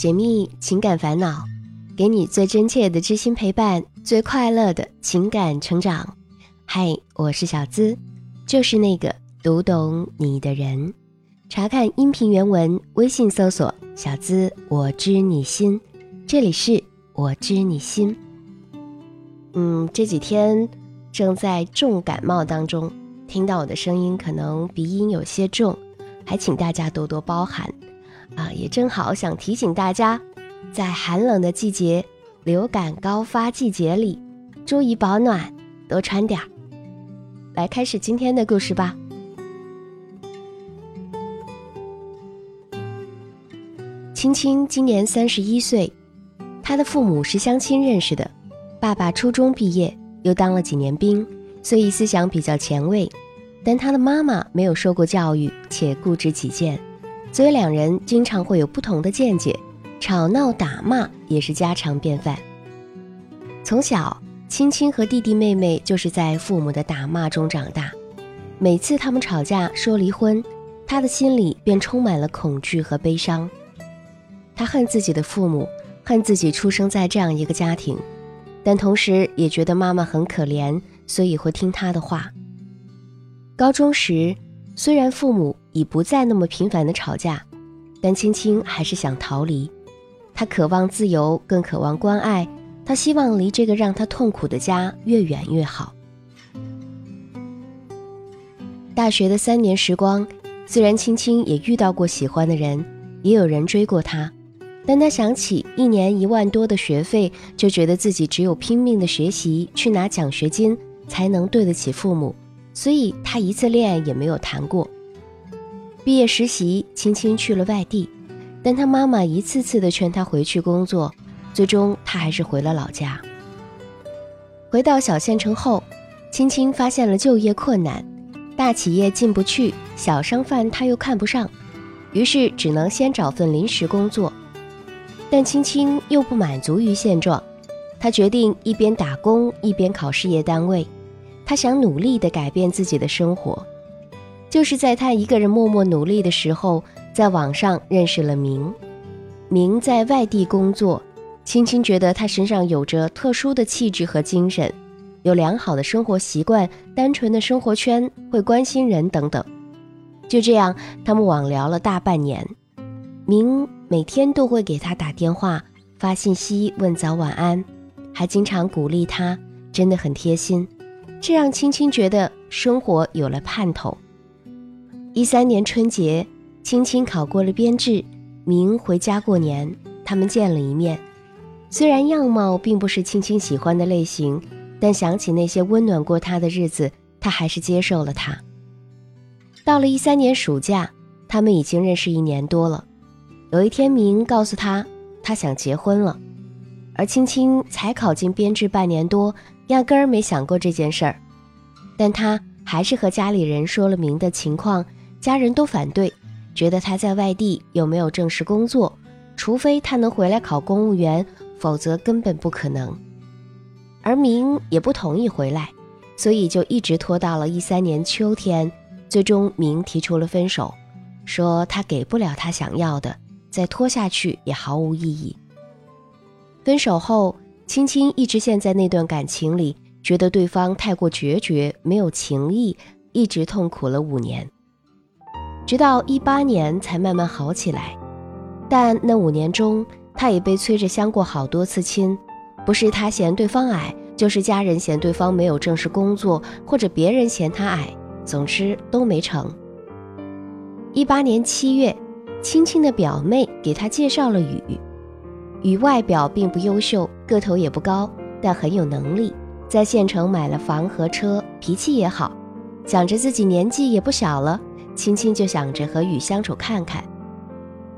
解密情感烦恼，给你最真切的知心陪伴，最快乐的情感成长。嗨，我是小资，就是那个读懂你的人。查看音频原文，微信搜索“小资我知你心”，这里是我知你心。嗯，这几天正在重感冒当中，听到我的声音可能鼻音有些重，还请大家多多包涵。啊，也正好想提醒大家，在寒冷的季节、流感高发季节里，注意保暖，多穿点儿。来开始今天的故事吧。青青今年三十一岁，她的父母是相亲认识的，爸爸初中毕业，又当了几年兵，所以思想比较前卫，但她的妈妈没有受过教育，且固执己见。所以两人经常会有不同的见解，吵闹打骂也是家常便饭。从小，青青和弟弟妹妹就是在父母的打骂中长大。每次他们吵架说离婚，他的心里便充满了恐惧和悲伤。他恨自己的父母，恨自己出生在这样一个家庭，但同时也觉得妈妈很可怜，所以会听他的话。高中时。虽然父母已不再那么频繁的吵架，但青青还是想逃离。她渴望自由，更渴望关爱。她希望离这个让她痛苦的家越远越好。大学的三年时光，虽然青青也遇到过喜欢的人，也有人追过她，但她想起一年一万多的学费，就觉得自己只有拼命的学习，去拿奖学金，才能对得起父母。所以她一次恋爱也没有谈过。毕业实习，青青去了外地，但他妈妈一次次的劝他回去工作，最终他还是回了老家。回到小县城后，青青发现了就业困难，大企业进不去，小商贩他又看不上，于是只能先找份临时工作。但青青又不满足于现状，他决定一边打工一边考事业单位。他想努力地改变自己的生活，就是在他一个人默默努力的时候，在网上认识了明。明在外地工作，青青觉得他身上有着特殊的气质和精神，有良好的生活习惯，单纯的生活圈，会关心人等等。就这样，他们网聊了大半年。明每天都会给他打电话、发信息问早晚安，还经常鼓励他，真的很贴心。这让青青觉得生活有了盼头。一三年春节，青青考过了编制，明回家过年，他们见了一面。虽然样貌并不是青青喜欢的类型，但想起那些温暖过他的日子，他还是接受了他。到了一三年暑假，他们已经认识一年多了。有一天，明告诉他，他想结婚了，而青青才考进编制半年多。压根儿没想过这件事儿，但他还是和家里人说了明的情况，家人都反对，觉得他在外地又没有正式工作，除非他能回来考公务员，否则根本不可能。而明也不同意回来，所以就一直拖到了一三年秋天，最终明提出了分手，说他给不了他想要的，再拖下去也毫无意义。分手后。青青一直陷在那段感情里，觉得对方太过决绝，没有情义，一直痛苦了五年，直到一八年才慢慢好起来。但那五年中，他也被催着相过好多次亲，不是他嫌对方矮，就是家人嫌对方没有正式工作，或者别人嫌他矮，总之都没成。一八年七月，青青的表妹给他介绍了雨。雨外表并不优秀，个头也不高，但很有能力，在县城买了房和车，脾气也好。想着自己年纪也不小了，青青就想着和雨相处看看。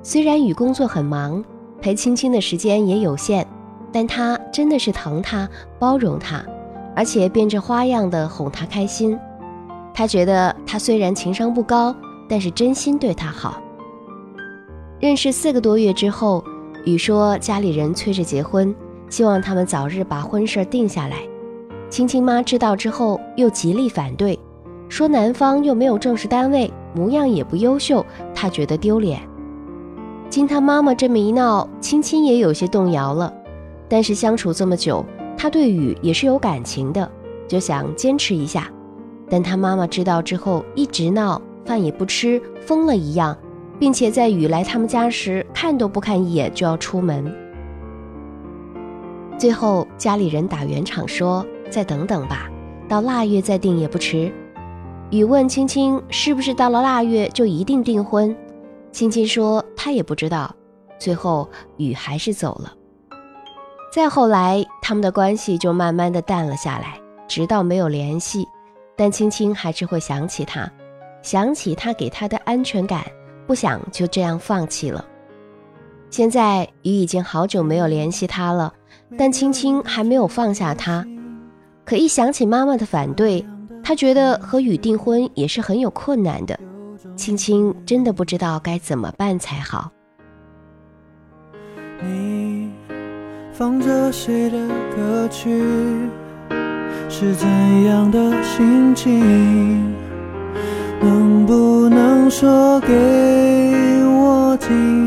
虽然雨工作很忙，陪青青的时间也有限，但他真的是疼她，包容她，而且变着花样的哄她开心。他觉得他虽然情商不高，但是真心对她好。认识四个多月之后。雨说：“家里人催着结婚，希望他们早日把婚事定下来。”青青妈知道之后又极力反对，说男方又没有正式单位，模样也不优秀，他觉得丢脸。经他妈妈这么一闹，青青也有些动摇了。但是相处这么久，他对雨也是有感情的，就想坚持一下。但他妈妈知道之后，一直闹，饭也不吃，疯了一样，并且在雨来他们家时，看都不看一眼就要出门。最后家里人打圆场说：“再等等吧，到腊月再定也不迟。”雨问青青：“是不是到了腊月就一定订婚？”青青说：“她也不知道。”最后雨还是走了。再后来，他们的关系就慢慢的淡了下来，直到没有联系，但青青还是会想起他，想起他给她的安全感，不想就这样放弃了。现在雨已经好久没有联系他了，但青青还没有放下他。可一想起妈妈的反对，他觉得和雨订婚也是很有困难的。青青真的不知道该怎么办才好。你放着谁的歌曲？是怎样的心情？能不能说给我听？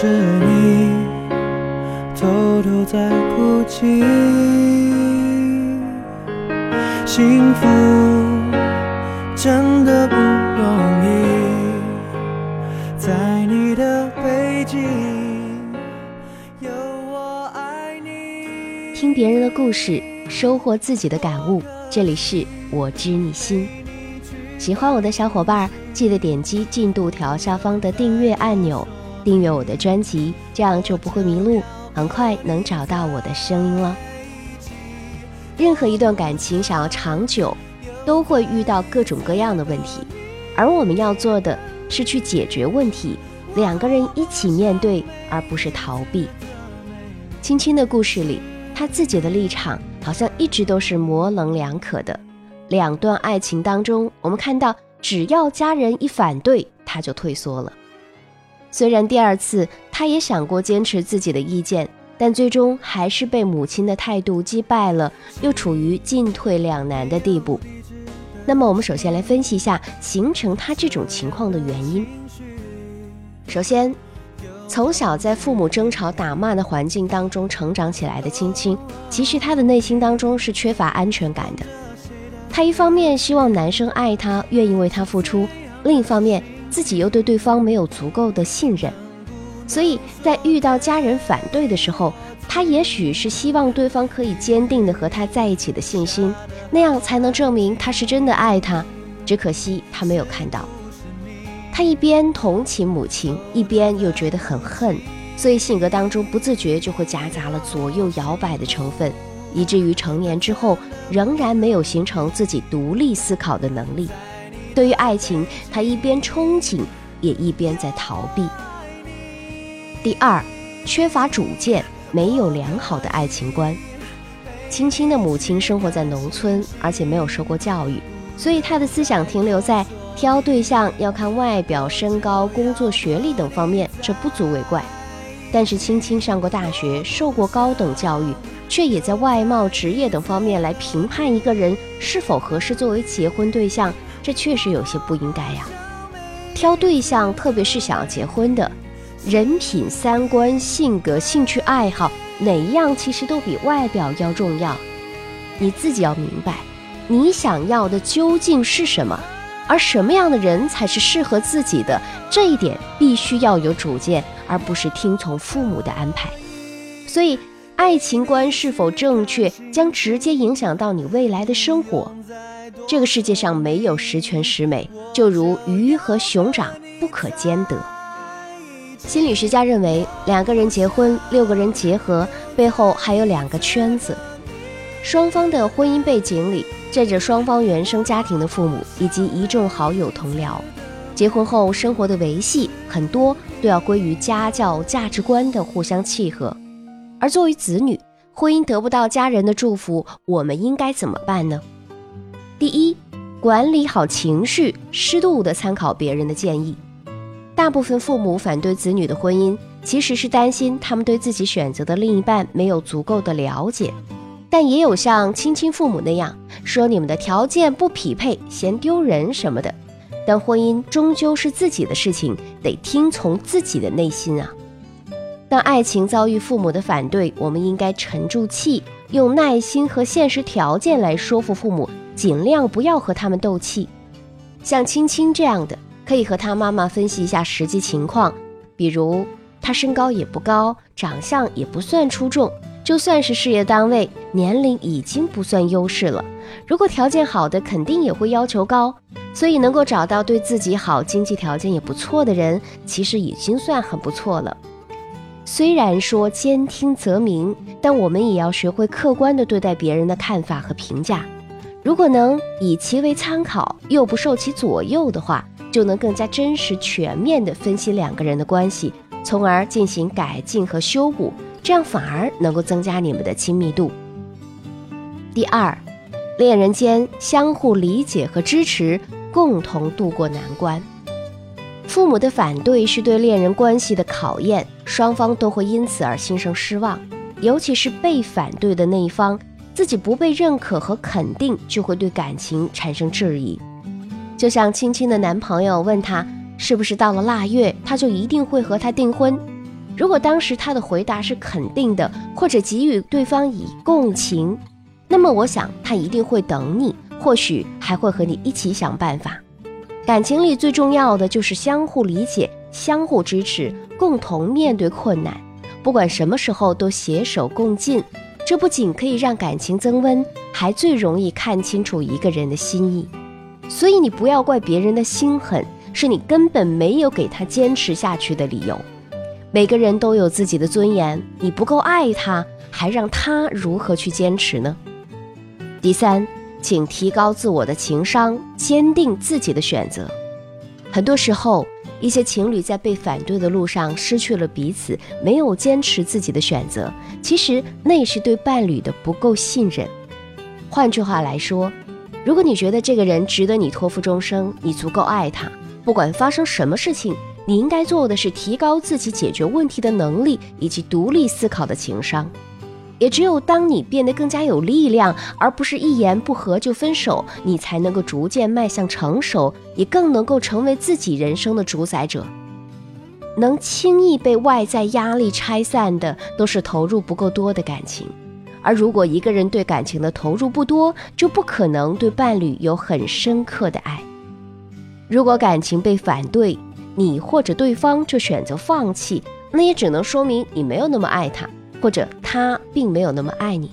是你偷偷在哭泣？幸福真的不容易，在你的背景有我爱你。听别人的故事，收获自己的感悟。这里是我知你心。喜欢我的小伙伴，记得点击进度条下方的订阅按钮，订阅我的专辑，这样就不会迷路，很快能找到我的声音了。任何一段感情想要长久，都会遇到各种各样的问题，而我们要做的是去解决问题，两个人一起面对，而不是逃避。青青的故事里，他自己的立场好像一直都是模棱两可的。两段爱情当中，我们看到，只要家人一反对，他就退缩了。虽然第二次他也想过坚持自己的意见，但最终还是被母亲的态度击败了，又处于进退两难的地步。那么，我们首先来分析一下形成他这种情况的原因。首先，从小在父母争吵打骂的环境当中成长起来的青青，其实他的内心当中是缺乏安全感的。他一方面希望男生爱他，愿意为他付出；另一方面，自己又对对方没有足够的信任，所以在遇到家人反对的时候，他也许是希望对方可以坚定的和他在一起的信心，那样才能证明他是真的爱他。只可惜他没有看到，他一边同情母亲，一边又觉得很恨，所以性格当中不自觉就会夹杂了左右摇摆的成分。以至于成年之后仍然没有形成自己独立思考的能力。对于爱情，他一边憧憬，也一边在逃避。第二，缺乏主见，没有良好的爱情观。青青的母亲生活在农村，而且没有受过教育，所以她的思想停留在挑对象要看外表、身高、工作、学历等方面，这不足为怪。但是青青上过大学，受过高等教育。却也在外貌、职业等方面来评判一个人是否合适作为结婚对象，这确实有些不应该呀。挑对象，特别是想要结婚的，人品、三观、性格、兴趣爱好，哪一样其实都比外表要重要。你自己要明白，你想要的究竟是什么，而什么样的人才是适合自己的，这一点必须要有主见，而不是听从父母的安排。所以。爱情观是否正确，将直接影响到你未来的生活。这个世界上没有十全十美，就如鱼和熊掌不可兼得。心理学家认为，两个人结婚，六个人结合，背后还有两个圈子。双方的婚姻背景里，站着双方原生家庭的父母以及一众好友同僚。结婚后生活的维系，很多都要归于家教、价值观的互相契合。而作为子女，婚姻得不到家人的祝福，我们应该怎么办呢？第一，管理好情绪，适度的参考别人的建议。大部分父母反对子女的婚姻，其实是担心他们对自己选择的另一半没有足够的了解。但也有像亲亲父母那样说你们的条件不匹配，嫌丢人什么的。但婚姻终究是自己的事情，得听从自己的内心啊。当爱情遭遇父母的反对，我们应该沉住气，用耐心和现实条件来说服父母，尽量不要和他们斗气。像青青这样的，可以和他妈妈分析一下实际情况，比如他身高也不高，长相也不算出众，就算是事业单位，年龄已经不算优势了。如果条件好的，肯定也会要求高。所以能够找到对自己好、经济条件也不错的人，其实已经算很不错了。虽然说兼听则明，但我们也要学会客观地对待别人的看法和评价。如果能以其为参考，又不受其左右的话，就能更加真实、全面地分析两个人的关系，从而进行改进和修补，这样反而能够增加你们的亲密度。第二，恋人间相互理解和支持，共同度过难关。父母的反对是对恋人关系的考验，双方都会因此而心生失望。尤其是被反对的那一方，自己不被认可和肯定，就会对感情产生质疑。就像青青的男朋友问他是不是到了腊月，他就一定会和他订婚。如果当时他的回答是肯定的，或者给予对方以共情，那么我想他一定会等你，或许还会和你一起想办法。感情里最重要的就是相互理解、相互支持、共同面对困难，不管什么时候都携手共进。这不仅可以让感情增温，还最容易看清楚一个人的心意。所以你不要怪别人的心狠，是你根本没有给他坚持下去的理由。每个人都有自己的尊严，你不够爱他，还让他如何去坚持呢？第三。请提高自我的情商，坚定自己的选择。很多时候，一些情侣在被反对的路上失去了彼此，没有坚持自己的选择，其实那是对伴侣的不够信任。换句话来说，如果你觉得这个人值得你托付终生，你足够爱他，不管发生什么事情，你应该做的是提高自己解决问题的能力以及独立思考的情商。也只有当你变得更加有力量，而不是一言不合就分手，你才能够逐渐迈向成熟，也更能够成为自己人生的主宰者。能轻易被外在压力拆散的，都是投入不够多的感情。而如果一个人对感情的投入不多，就不可能对伴侣有很深刻的爱。如果感情被反对，你或者对方就选择放弃，那也只能说明你没有那么爱他。或者他并没有那么爱你，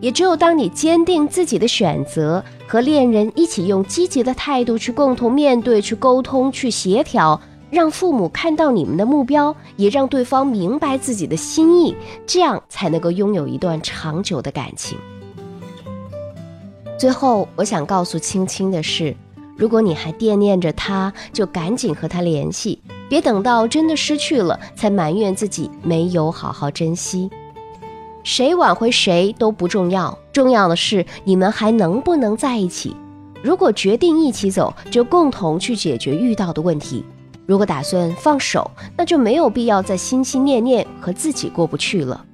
也只有当你坚定自己的选择，和恋人一起用积极的态度去共同面对、去沟通、去协调，让父母看到你们的目标，也让对方明白自己的心意，这样才能够拥有一段长久的感情。最后，我想告诉青青的是，如果你还惦念着他，就赶紧和他联系。别等到真的失去了，才埋怨自己没有好好珍惜。谁挽回谁都不重要，重要的是你们还能不能在一起。如果决定一起走，就共同去解决遇到的问题；如果打算放手，那就没有必要再心心念念和自己过不去了。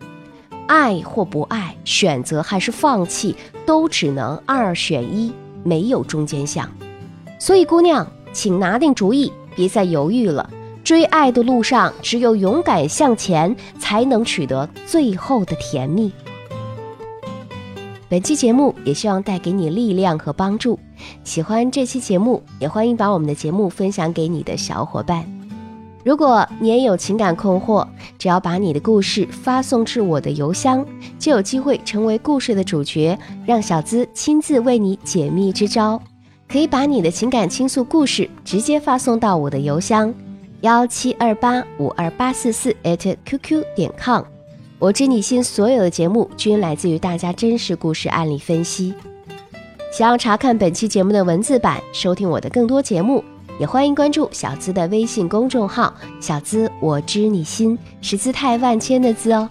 爱或不爱，选择还是放弃，都只能二选一，没有中间项。所以，姑娘，请拿定主意，别再犹豫了。追爱的路上，只有勇敢向前，才能取得最后的甜蜜。本期节目也希望带给你力量和帮助。喜欢这期节目，也欢迎把我们的节目分享给你的小伙伴。如果你也有情感困惑，只要把你的故事发送至我的邮箱，就有机会成为故事的主角，让小资亲自为你解密支招。可以把你的情感倾诉故事直接发送到我的邮箱。幺七二八五二八四四 at qq 点 com，我知你心所有的节目均来自于大家真实故事案例分析。想要查看本期节目的文字版，收听我的更多节目，也欢迎关注小资的微信公众号“小资我知你心”，是姿态万千的“资”哦。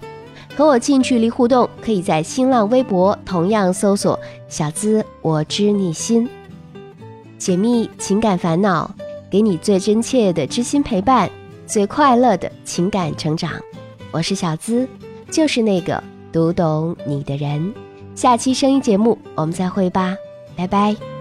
和我近距离互动，可以在新浪微博同样搜索“小资我知你心”，解密情感烦恼。给你最真切的知心陪伴，最快乐的情感成长。我是小资，就是那个读懂你的人。下期声音节目我们再会吧，拜拜。